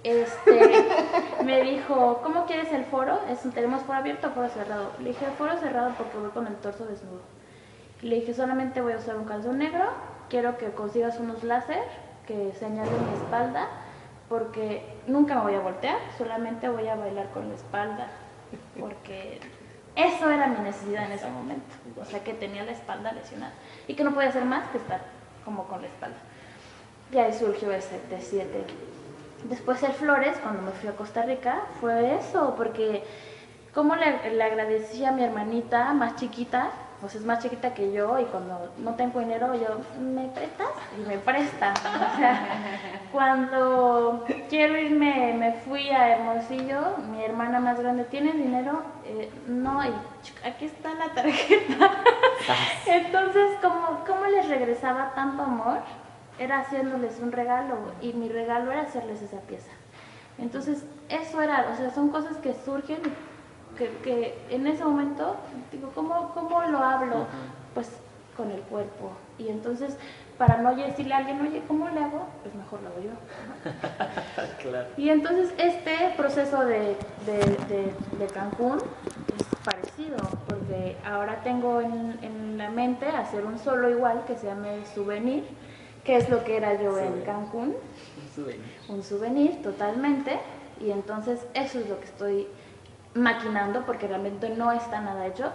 Speaker 4: Este, me dijo, ¿cómo quieres el foro? Es, ¿Tenemos foro abierto o foro cerrado? Le dije, foro cerrado porque voy con el torso desnudo. Le dije, solamente voy a usar un calzón negro, quiero que consigas unos láser que señalen mi espalda, porque nunca me voy a voltear, solamente voy a bailar con la espalda, porque eso era mi necesidad en ese momento. O sea, que tenía la espalda lesionada y que no podía hacer más que estar como con la espalda. Y ahí surgió ese T7. Después el Flores, cuando me fui a Costa Rica, fue eso, porque como le, le agradecí a mi hermanita más chiquita, pues es más chiquita que yo y cuando no tengo dinero yo, ¿me prestas? Y me presta. O sea, cuando quiero irme, me fui a Hermosillo, mi hermana más grande, ¿tienes dinero? Eh, no, y aquí está la tarjeta. Entonces, como ¿cómo les regresaba tanto amor? Era haciéndoles un regalo y mi regalo era hacerles esa pieza. Entonces, eso era, o sea, son cosas que surgen, que, que en ese momento, digo, ¿cómo, cómo lo hablo? Pues con el cuerpo. Y entonces, para no decirle a alguien, oye, ¿cómo le hago? Pues mejor lo hago yo.
Speaker 2: claro.
Speaker 4: Y entonces este proceso de, de, de- de Cancún es parecido, porque ahora tengo en, en la mente hacer un solo igual que se llame Souvenir, que es lo que era yo en. Cancún,
Speaker 2: Un souvenir.
Speaker 4: un souvenir totalmente, y entonces eso es lo que estoy maquinando, porque realmente no está nada hecho.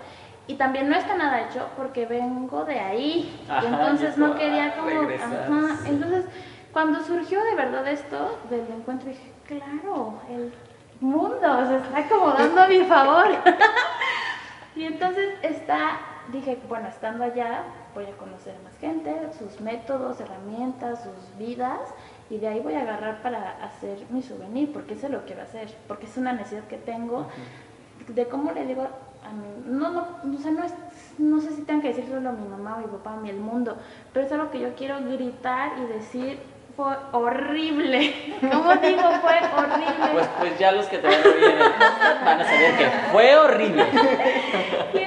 Speaker 4: Y también no está nada hecho porque vengo de ahí.
Speaker 2: Ajá,
Speaker 4: y entonces no quería como... Ajá, entonces, cuando surgió de verdad esto del encuentro, dije, claro, el mundo se está acomodando a mi favor. y entonces está, dije, bueno, estando allá, voy a conocer más gente, sus métodos, herramientas, sus vidas, y de ahí voy a agarrar para hacer mi souvenir, porque eso lo quiero hacer, porque es una necesidad que tengo de cómo le digo a mí, no, no, o sea, no, es, no sé si tengo que decir solo a mi mamá, a mi papá, a mí, el mundo, pero es algo que yo quiero gritar y decir, fue horrible. ¿Cómo digo? Fue horrible.
Speaker 2: Pues, pues ya los que te van a podcast van a saber que fue horrible.
Speaker 4: Y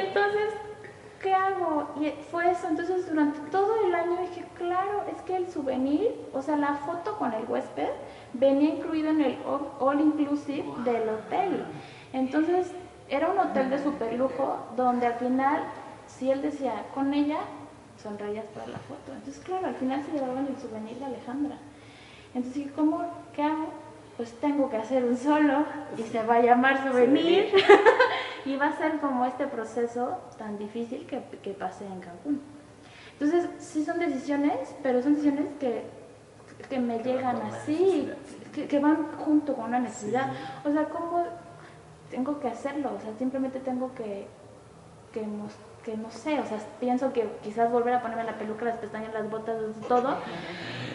Speaker 4: Y fue eso. Entonces, durante todo el año dije, claro, es que el souvenir, o sea, la foto con el huésped, venía incluido en el all- all inclusive del hotel. Entonces, era un hotel de super lujo donde al final, si él decía con ella, sonreías para la foto. Entonces, claro, al final se llevaban el souvenir de Alejandra. Entonces dije, ¿cómo? ¿Qué hago? Pues tengo que hacer un solo y se va a llamar souvenir. y va a ser como este proceso tan difícil que, que pasé en Cancún. Entonces, sí son decisiones, pero son decisiones que, que me llegan así, que, que van junto con una necesidad. O sea, ¿cómo tengo que hacerlo? O sea, simplemente tengo que, que, mos- que no sé, o sea, pienso que quizás volver a ponerme la peluca, las pestañas, las botas, todo,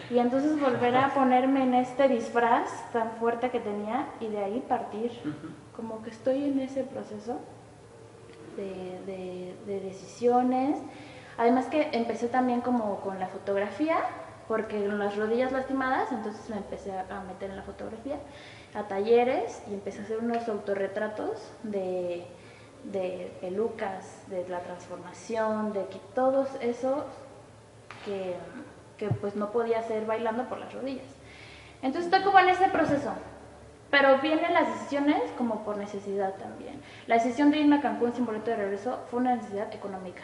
Speaker 4: y entonces volver a ponerme en este disfraz tan fuerte que tenía y de ahí partir. Como que estoy en ese proceso de, de- de decisiones. Además que empecé también como con la fotografía, porque con las rodillas lastimadas, entonces me empecé a a meter en la fotografía, a talleres y empecé a hacer unos autorretratos de, de pelucas, de la transformación, de que todos esos que, que pues no podía hacer bailando por las rodillas. Entonces estoy como en ese proceso. Pero vienen las decisiones como por necesidad también. La decisión de irme a Cancún sin boleto de regreso fue una necesidad económica,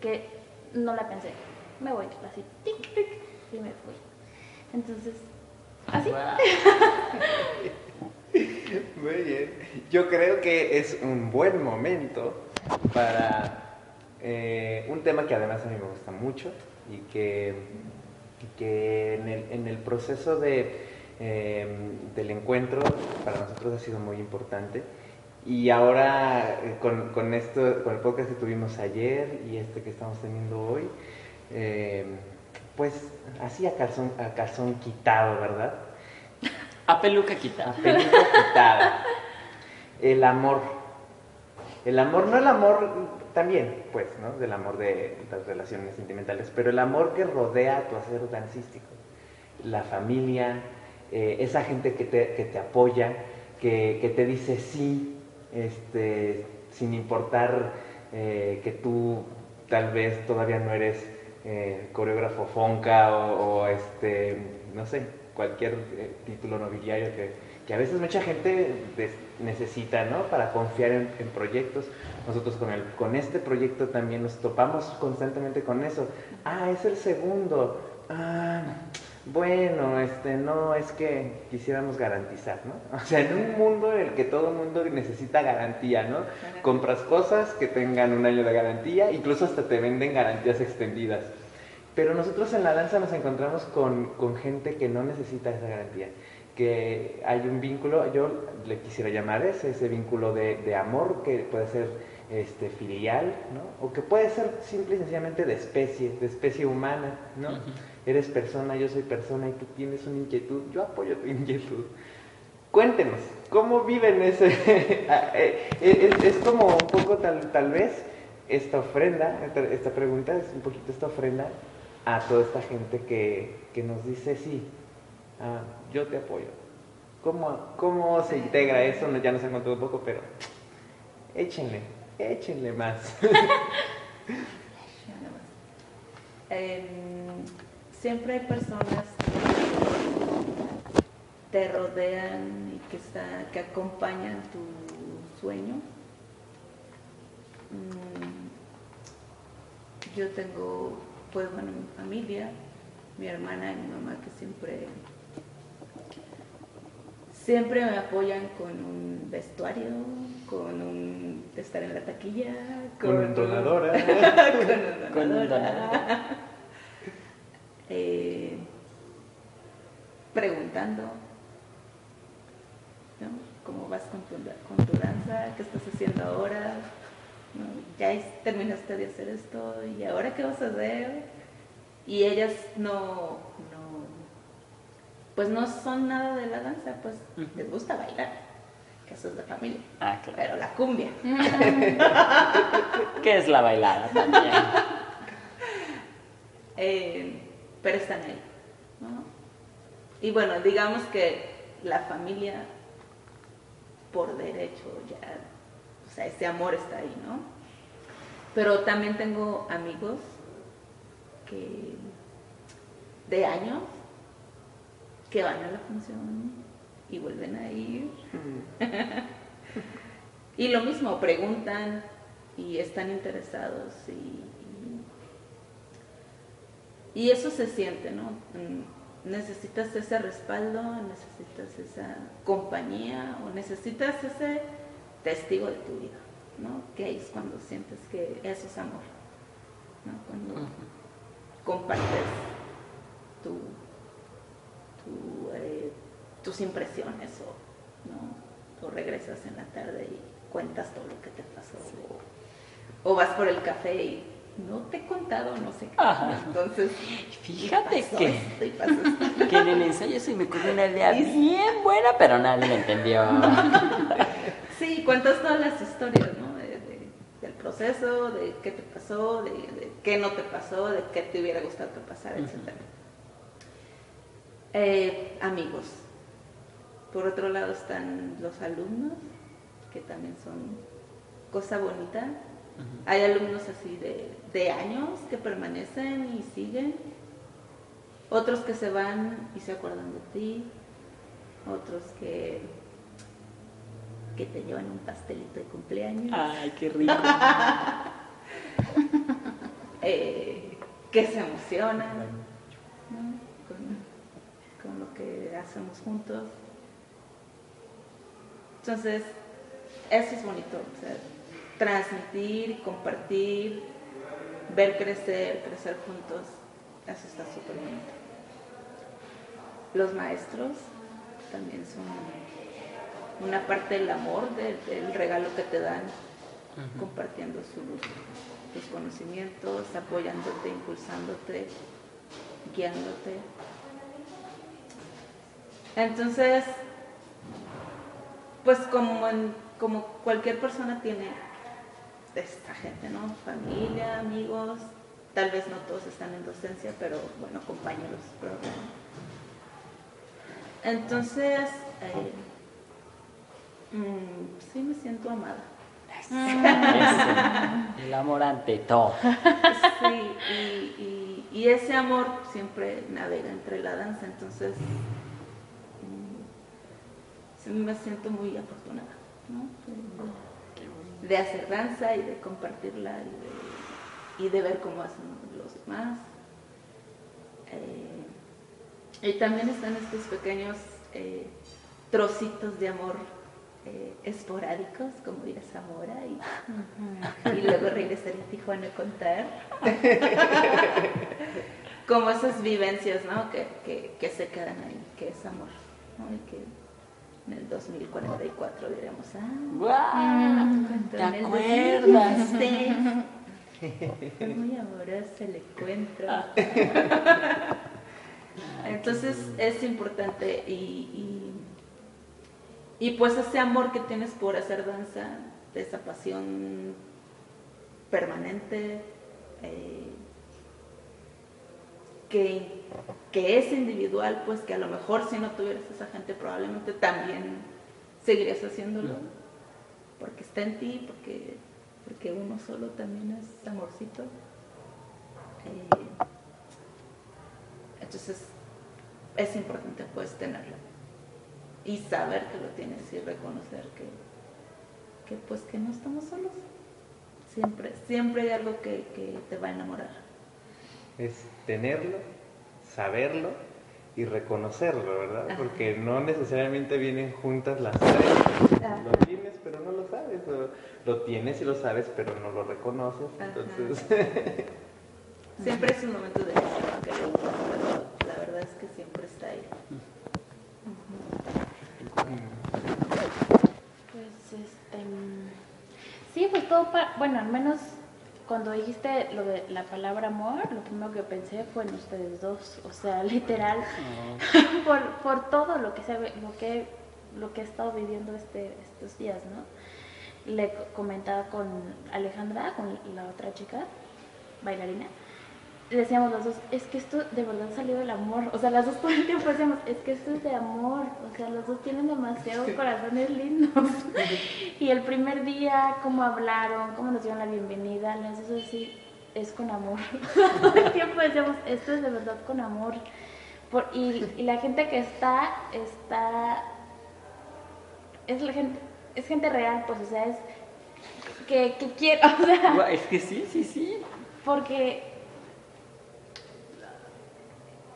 Speaker 4: que no la pensé. Me voy, así, tic, tic, y me fui. Entonces, así.
Speaker 1: Muy bien. Yo creo que es un buen momento para eh, un tema que además a mí me gusta mucho y que, que en, el, en el proceso de, eh, del encuentro para nosotros ha sido muy importante. Y ahora eh, con, con esto, con el podcast que tuvimos ayer y este que estamos teniendo hoy, eh, pues así a calzón quitado, ¿verdad?
Speaker 2: A peluca
Speaker 1: La
Speaker 2: quita.
Speaker 1: película quitada. El amor. El amor, no el amor también, pues, ¿no? Del amor de las relaciones sentimentales, pero el amor que rodea a tu acero dancístico. La familia, eh, esa gente que te, que te apoya, que, que te dice sí, este, sin importar eh, que tú tal vez todavía no eres eh, coreógrafo fonca o, este, no sé, cualquier eh, título nobiliario que, que a veces mucha gente des- necesita, ¿no? Para confiar en, en proyectos. Nosotros con, el, con este proyecto también nos topamos constantemente con eso. Ah, es el segundo. Ah, bueno, este, no, es que quisiéramos garantizar, ¿no? O sea, en un mundo en el que todo el mundo necesita garantía, ¿no? Compras cosas que tengan un año de garantía, incluso hasta te venden garantías extendidas. Pero nosotros en la danza nos encontramos con, con gente que no necesita esa garantía, que hay un vínculo, yo le quisiera llamar ese, ese vínculo de, de amor que puede ser este, filial, ¿no? O que puede ser simple y sencillamente de especie, de especie humana, ¿no?
Speaker 2: Ujú.
Speaker 1: Eres persona, yo soy persona y tú tienes una inquietud, yo apoyo tu inquietud. Cuéntenos, ¿cómo viven ese? Ah, eh, es, es como un poco tal, tal vez esta ofrenda, esta, esta pregunta es un poquito esta ofrenda a toda esta gente que, que nos dice sí, ah, yo te apoyo. ¿Cómo, ¿Cómo se integra eso? Ya nos han contado un poco, pero échenle, échenle más.
Speaker 3: Em, siempre hay personas que te rodean y que, está- que acompañan tu sueño. Mm, Yo tengo, pues bueno, mi familia, mi hermana y mi mamá que siempre, siempre me apoyan con un vestuario, con un estar en la taquilla,
Speaker 1: Con un donadora.
Speaker 3: con un
Speaker 2: Con un
Speaker 3: donadora. Eh, preguntando ¿no? cómo vas con tu, con tu danza, qué estás haciendo ahora, ¿no? ya terminaste de hacer esto y ahora qué vas a hacer. Y ellas no, no, pues no son nada de la danza, pues les gusta bailar. que eso es de familia.
Speaker 2: Ah, claro.
Speaker 3: Pero la cumbia.
Speaker 2: ¿Qué es la bailada también?
Speaker 3: Eh, pero están ahí. ¿no? Y bueno, digamos que la familia, por derecho, ya, o sea, ese amor está ahí, ¿no? Pero también tengo amigos que de años que van a la función y vuelven a ir. y lo mismo, preguntan y están interesados y, y, eso se siente, ¿no? Mm, Necesitas ese respaldo, necesitas esa compañía o necesitas ese testigo de tu vida, ¿no? Ahí es cuando sientes que eso es amor, ¿no? Cuando compartes tu, tu, eh, tus impresiones o, ¿no? o regresas en la tarde y cuentas todo lo que te pasó. O, o vas por el café y no te he contado no sé qué.
Speaker 2: Ajá.
Speaker 3: Entonces,
Speaker 2: Fíjate
Speaker 3: pasó
Speaker 2: que,
Speaker 3: esto y pasó esto.
Speaker 2: que en el ensayo se me ocurrió una idea bien buena, pero nadie la entendió.
Speaker 3: Sí, cuentas todas las historias, ¿no? De- de- del proceso, de qué te pasó, de, de qué no te pasó, de qué te hubiera gustado que pasara, etc. Eh, amigos. Por otro lado están los alumnos, que también son cosa bonita. Hay alumnos así de años que permanecen y siguen. Otros que se van y se acuerdan de ti. Otros que, que te llevan un pastelito de cumpleaños.
Speaker 2: Ay, qué rico.
Speaker 3: eh, que se emocionan ¿no? con, con lo que hacemos juntos. Entonces, eso es bonito, o sea, transmitir, compartir, ver crecer, crecer juntos, eso está súper bonito. Los maestros también son una parte del amor, del, del regalo que te dan, compartiendo sus, tus conocimientos, apoyándote, impulsándote, guiándote. Entonces, pues como, en- como cualquier persona tiene esta gente, ¿no? Familia, amigos, tal vez no todos están en docencia, pero bueno, compañeros. pero. Entonces, eh, mm, sí me siento amada.
Speaker 2: Eso. El amor ante todo.
Speaker 3: Sí, y, y- y ese amor siempre navega entre la danza, entonces mm, sí me siento muy afortunada, ¿no? De, de hacer danza y de compartirla y de, y de ver cómo hacen los demás. Eh, y también están estos pequeños eh, trocitos de amor eh, esporádicos, como dirá Zamora, y, y luego regresaré a Tijuana a contar. como esas vivencias, ¿no? Que, que, que se quedan ahí, que es amor, ¿no? Y que en el 2044 diremos, ah,
Speaker 2: ¡Guau!
Speaker 3: cuando
Speaker 2: ¿Te acuerdas?
Speaker 3: 2016 Fue muy amoroso el encuentro. Entonces es importante y, y, y pues ese amor que tienes por hacer danza, esa pasión permanente, eh, que, que es individual, pues que a lo mejor si no tuvieras esa gente probablemente también seguirías haciéndolo, porque está en ti, porque, porque uno solo también es amorcito. Eh, entonces es importante pues tenerlo y saber que lo tienes y reconocer que, que pues que no estamos solos. Siempre, siempre hay algo que, que te va a enamorar.
Speaker 1: Es tenerlo, saberlo y reconocerlo, ¿verdad?
Speaker 3: Ajá.
Speaker 1: Porque no necesariamente vienen juntas las tres.
Speaker 3: Ajá.
Speaker 1: Lo tienes, pero no lo sabes. o lo tienes y lo sabes, pero no lo reconoces.
Speaker 3: Ajá.
Speaker 1: Entonces,
Speaker 3: Siempre es un momento de la verdad es que siempre está ahí.
Speaker 4: Mm, Sí, pues todo. pa- bueno, al menos cuando dijiste lo de la palabra amor, lo primero que pensé fue en ustedes dos. O sea, literal, por, por todo lo que, se, lo que he lo que he estado viviendo este, estos días, ¿no? Le co- comentaba con Alejandra, con la otra chica, bailarina, decíamos las dos, es que esto de verdad salió del amor. O sea, las dos todo el tiempo decíamos, es que esto es de amor. O sea, los dos tienen demasiados corazones lindos. y el primer día, cómo hablaron, cómo nos dieron la bienvenida, las dos así, es con amor. todo el tiempo decíamos, esto es de verdad con amor. Por- y, y la gente que está, está, es la gente, es gente real, pues, o sea, es que, que quiere, o sea,
Speaker 2: Es que sí, sí, sí.
Speaker 4: porque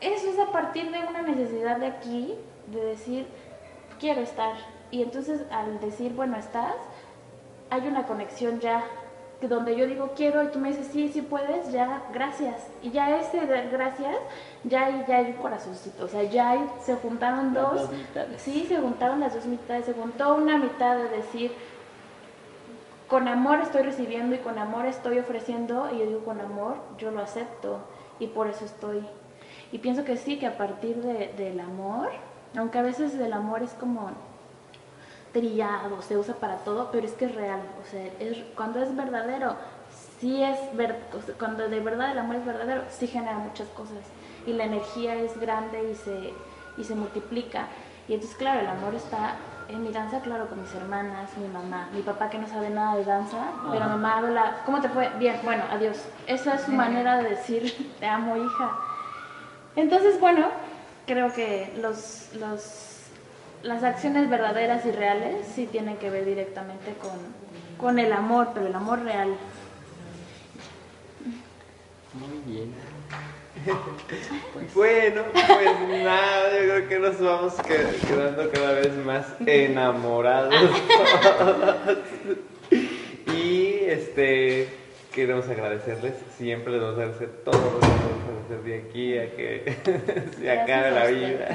Speaker 4: eso es a partir de una necesidad de aquí, de decir, quiero estar. Y entonces al decir, bueno, estás, hay una conexión ya, que donde yo digo quiero y tú me dices, sí, sí puedes, ya, gracias. Y ya ese de gracias, ya hay, ya hay un corazoncito, o sea, ya hay- se juntaron
Speaker 2: Las
Speaker 4: dos,
Speaker 2: dos mitades.
Speaker 4: sí, se juntaron las dos mitades, se juntó una mitad de decir, con amor estoy recibiendo y con amor estoy ofreciendo, y yo digo con amor, yo lo acepto y por eso estoy. Y pienso que sí, que a partir de- del amor, aunque a veces el amor es como trillado, se usa para todo, pero es que es real, o sea, es, cuando es verdadero, sí es, ver, cuando de verdad el amor es verdadero, sí genera muchas cosas y la energía es grande y se, y se multiplica. Y entonces, claro, el amor está en mi danza, claro, con mis hermanas, mi mamá, mi papá que no sabe nada de danza, pero
Speaker 2: Ajá.
Speaker 4: mamá habla, ¿cómo te fue? Bien, bueno, adiós. Esa es su manera de decir, te amo, hija. Entonces, bueno, creo que los, los, las acciones verdaderas y reales sí tienen que ver directamente con, con el amor, pero el amor real.
Speaker 2: Muy bien.
Speaker 1: Bueno, pues nada, yo creo que nos vamos que- quedando cada vez más enamorados. y este queremos agradecerles, siempre les vamos a agradecer todo lo que vamos a hacer de aquí a que se acabe la vida.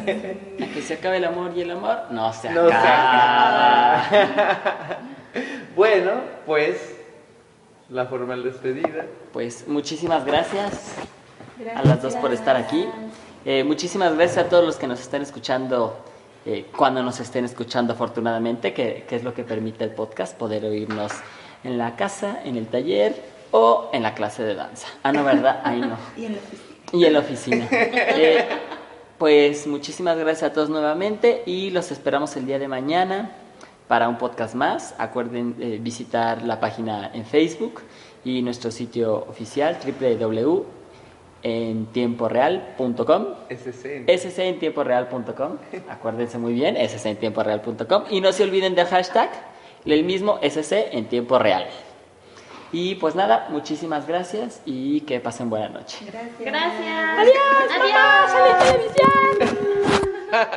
Speaker 2: A que se acabe el amor y el amor no se
Speaker 1: No se
Speaker 2: acaba.
Speaker 1: acaba. bueno, pues la formal despedida.
Speaker 2: Pues muchísimas gracias a las dos por estar aquí. Eh, muchísimas gracias a todos los que nos estén escuchando, eh, cuando nos estén escuchando afortunadamente, que, que es lo que permite el podcast, poder oírnos en la casa, en el taller o en la clase de danza. Ah, no, ¿verdad? Ahí no.
Speaker 3: Y en la oficina.
Speaker 2: Y en la oficina. Eh, pues muchísimas gracias a todos nuevamente y los esperamos el día de mañana para un podcast más. Acuerden eh, visitar la página en Facebook y nuestro sitio oficial www.entiemporeal.com
Speaker 1: SC.
Speaker 2: scentiemporeal.com Acuérdense muy bien, scentiemporeal.com y no se olviden del hashtag el mismo SC en tiempo real. Y pues nada, muchísimas gracias y que pasen buena noche.
Speaker 3: Gracias.
Speaker 4: Gracias. Adiós. Adiós.